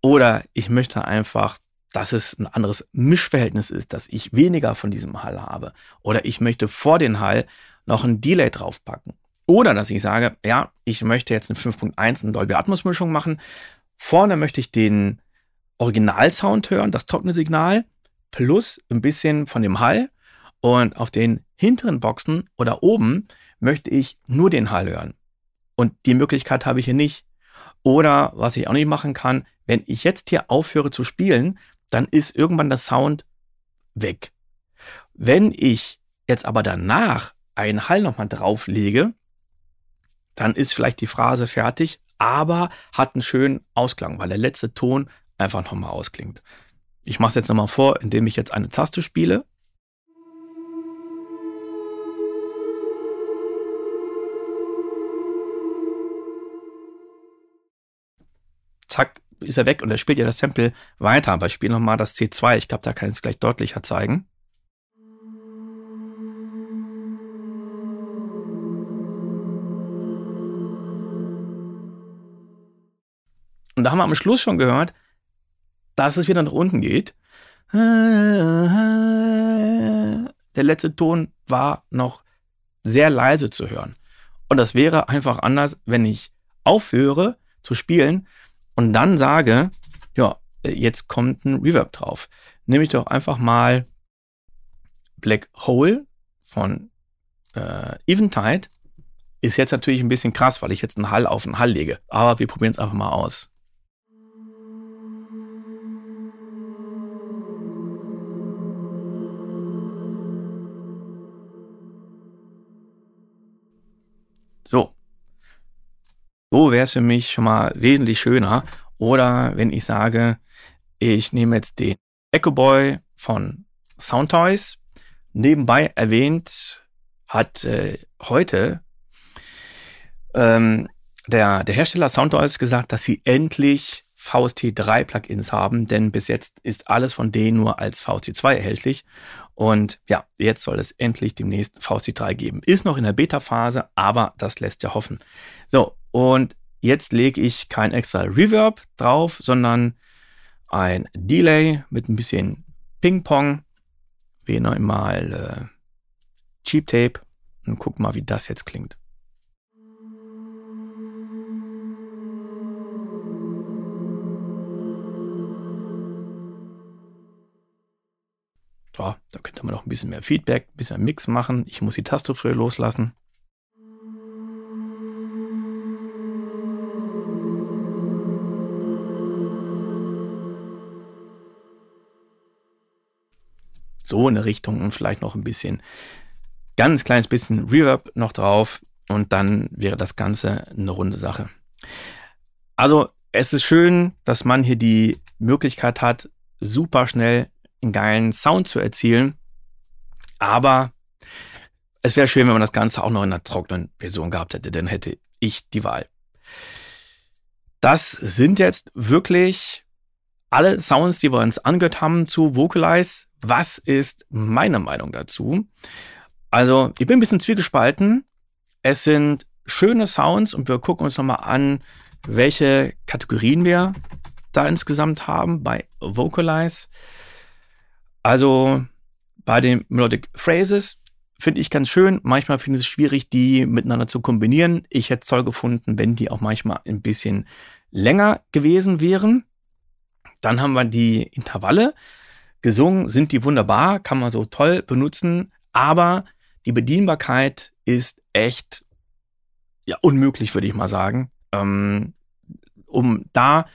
Oder ich möchte einfach dass es ein anderes Mischverhältnis ist, dass ich weniger von diesem Hall habe. Oder ich möchte vor den Hall noch ein Delay draufpacken. Oder dass ich sage, ja, ich möchte jetzt eine 5.1 eine Dolby Atmos Mischung machen. Vorne möchte ich den Originalsound hören, das trockene Signal, plus ein bisschen von dem Hall. Und auf den hinteren Boxen oder oben möchte ich nur den Hall hören. Und die Möglichkeit habe ich hier nicht. Oder was ich auch nicht machen kann, wenn ich jetzt hier aufhöre zu spielen, dann ist irgendwann der Sound weg. Wenn ich jetzt aber danach einen Hall nochmal drauflege, dann ist vielleicht die Phrase fertig, aber hat einen schönen Ausklang, weil der letzte Ton einfach nochmal ausklingt. Ich mache es jetzt nochmal vor, indem ich jetzt eine Taste spiele. Zack, ist er weg und er spielt ja das Sample weiter. Aber ich spiele nochmal das C2. Ich glaube, da kann ich es gleich deutlicher zeigen. Und da haben wir am Schluss schon gehört, dass es wieder nach unten geht. Der letzte Ton war noch sehr leise zu hören. Und das wäre einfach anders, wenn ich aufhöre zu spielen und dann sage, ja, jetzt kommt ein Reverb drauf. Nehme ich doch einfach mal Black Hole von äh, Eventide. Ist jetzt natürlich ein bisschen krass, weil ich jetzt einen Hall auf einen Hall lege. Aber wir probieren es einfach mal aus. So wäre es für mich schon mal wesentlich schöner. Oder wenn ich sage, ich nehme jetzt den Echo Boy von Soundtoys. Nebenbei erwähnt hat äh, heute ähm, der, der Hersteller Soundtoys gesagt, dass sie endlich VST3 Plugins haben, denn bis jetzt ist alles von denen nur als VST2 erhältlich. Und ja, jetzt soll es endlich demnächst VST3 geben. Ist noch in der Beta-Phase, aber das lässt ja hoffen. So, und jetzt lege ich kein extra Reverb drauf, sondern ein Delay mit ein bisschen Ping-Pong. Wir nehmen mal äh, Cheap Tape und gucken mal, wie das jetzt klingt. So, da könnte man noch ein bisschen mehr Feedback, ein bisschen Mix machen. Ich muss die Taste früher loslassen. so in eine Richtung und vielleicht noch ein bisschen, ganz kleines bisschen Reverb noch drauf und dann wäre das Ganze eine runde Sache. Also es ist schön, dass man hier die Möglichkeit hat, super schnell einen geilen Sound zu erzielen, aber es wäre schön, wenn man das Ganze auch noch in einer trockenen Version gehabt hätte, dann hätte ich die Wahl. Das sind jetzt wirklich alle Sounds, die wir uns angehört haben zu Vocalize. Was ist meine Meinung dazu? Also, ich bin ein bisschen zwiegespalten. Es sind schöne Sounds und wir gucken uns nochmal an, welche Kategorien wir da insgesamt haben bei Vocalize. Also bei den Melodic Phrases finde ich ganz schön. Manchmal finde ich es schwierig, die miteinander zu kombinieren. Ich hätte es toll gefunden, wenn die auch manchmal ein bisschen länger gewesen wären. Dann haben wir die Intervalle. Gesungen sind die wunderbar, kann man so toll benutzen, aber die Bedienbarkeit ist echt ja, unmöglich, würde ich mal sagen. Ähm, um da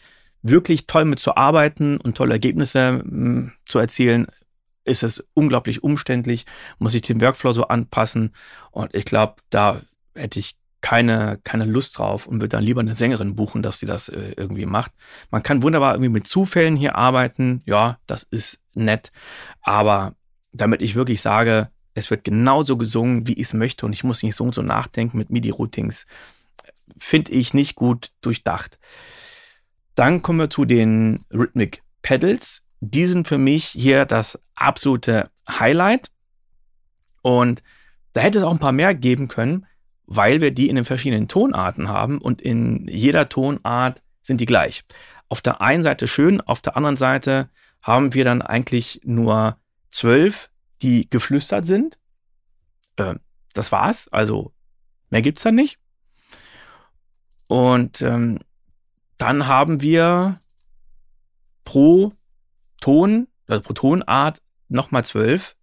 wirklich toll mit zu arbeiten und tolle Ergebnisse mh, hm, zu erzielen, ist es unglaublich umständlich, muss ich den Workflow so anpassen. Und ich glaube, da hätte ich keine, keine Lust drauf und würde dann lieber eine Sängerin buchen, dass sie das äh, irgendwie macht. Man kann wunderbar irgendwie mit Zufällen hier arbeiten. Ja, das ist nett. Aber damit ich wirklich sage, es wird genauso gesungen, wie ich es möchte und ich muss nicht so und so nachdenken mit MIDI-Routings, finde ich nicht gut durchdacht. Dann kommen wir zu den Rhythmic Pedals. Die sind für mich hier das absolute Highlight. Und da hätte es auch ein paar mehr geben können, weil wir die in den verschiedenen Tonarten haben und in jeder Tonart sind die gleich. Auf der einen Seite schön, auf der anderen Seite haben wir dann eigentlich nur zwölf, die geflüstert sind. Äh, das war's. Also mehr gibt's dann nicht. Und ähm, dann haben wir pro Ton, also pro Tonart nochmal zwölf,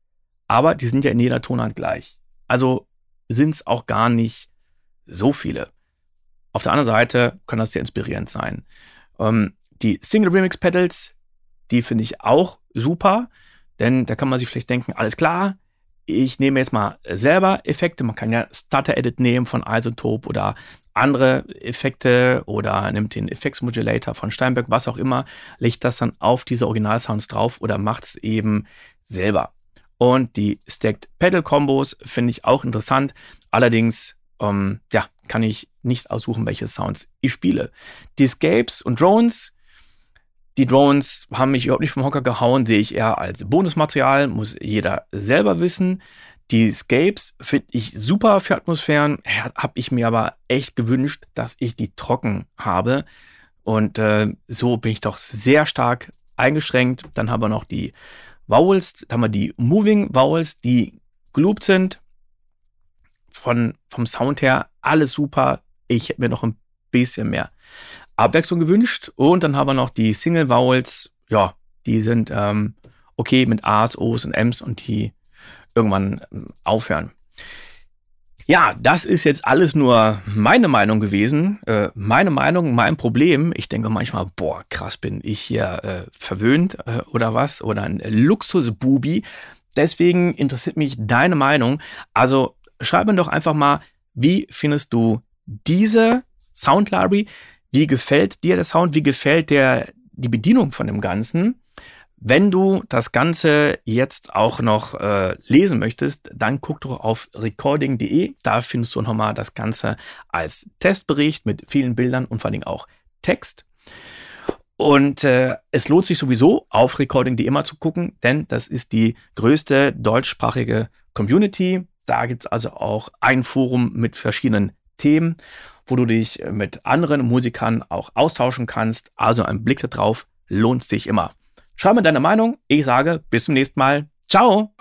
aber die sind ja in jeder Tonart gleich. Also sind es auch gar nicht so viele. Auf der anderen Seite kann das sehr inspirierend sein. Ähm, die Single Remix Pedals, die finde ich auch super, denn da kann man sich vielleicht denken, alles klar, ich nehme jetzt mal selber Effekte. Man kann ja Stutter Edit nehmen von Isotope oder andere Effekte oder nimmt den Effektsmodulator von Steinberg, was auch immer, legt das dann auf diese Originalsounds drauf oder macht es eben selber. Und die Stacked Pedal Combos finde ich auch interessant. Allerdings, ähm, ja, kann ich nicht aussuchen, welche Sounds ich spiele. Die Escapes und Drones, die Drones haben mich überhaupt nicht vom Hocker gehauen, sehe ich eher als Bonusmaterial, muss jeder selber wissen. Die Scapes finde ich super für Atmosphären. Habe ich mir aber echt gewünscht, dass ich die trocken habe. Und äh, so bin ich doch sehr stark eingeschränkt. Dann haben wir noch die Vowels. Dann haben wir die Moving Vowels, die geloopt sind. Von, vom Sound her alles super. Ich hätte mir noch ein bisschen mehr Abwechslung gewünscht. Und dann haben wir noch die Single Vowels. Ja, die sind ähm, okay mit A's, O's und M's und die irgendwann ähm, aufhören. Ja, das ist jetzt alles nur meine Meinung gewesen. Äh, meine Meinung, mein Problem. Ich denke manchmal, boah, krass, bin ich hier äh, verwöhnt äh, oder was? Oder ein Luxusbubi. Deswegen interessiert mich deine Meinung. Also schreib mir doch einfach mal, wie findest du diese Sound Library? Wie gefällt dir der Sound? Wie gefällt dir die Bedienung von dem Ganzen? Wenn du das Ganze jetzt auch noch äh, lesen möchtest, dann guck doch auf recording.de. Da findest du nochmal das Ganze als Testbericht mit vielen Bildern und vor allem auch Text. Und äh, es lohnt sich sowieso, auf recording.de immer zu gucken, denn das ist die größte deutschsprachige Community. Da gibt es also auch ein Forum mit verschiedenen Themen, wo du dich mit anderen Musikern auch austauschen kannst. Also ein Blick darauf lohnt sich immer. Schreib mir deine Meinung. Ich sage bis zum nächsten Mal. Ciao.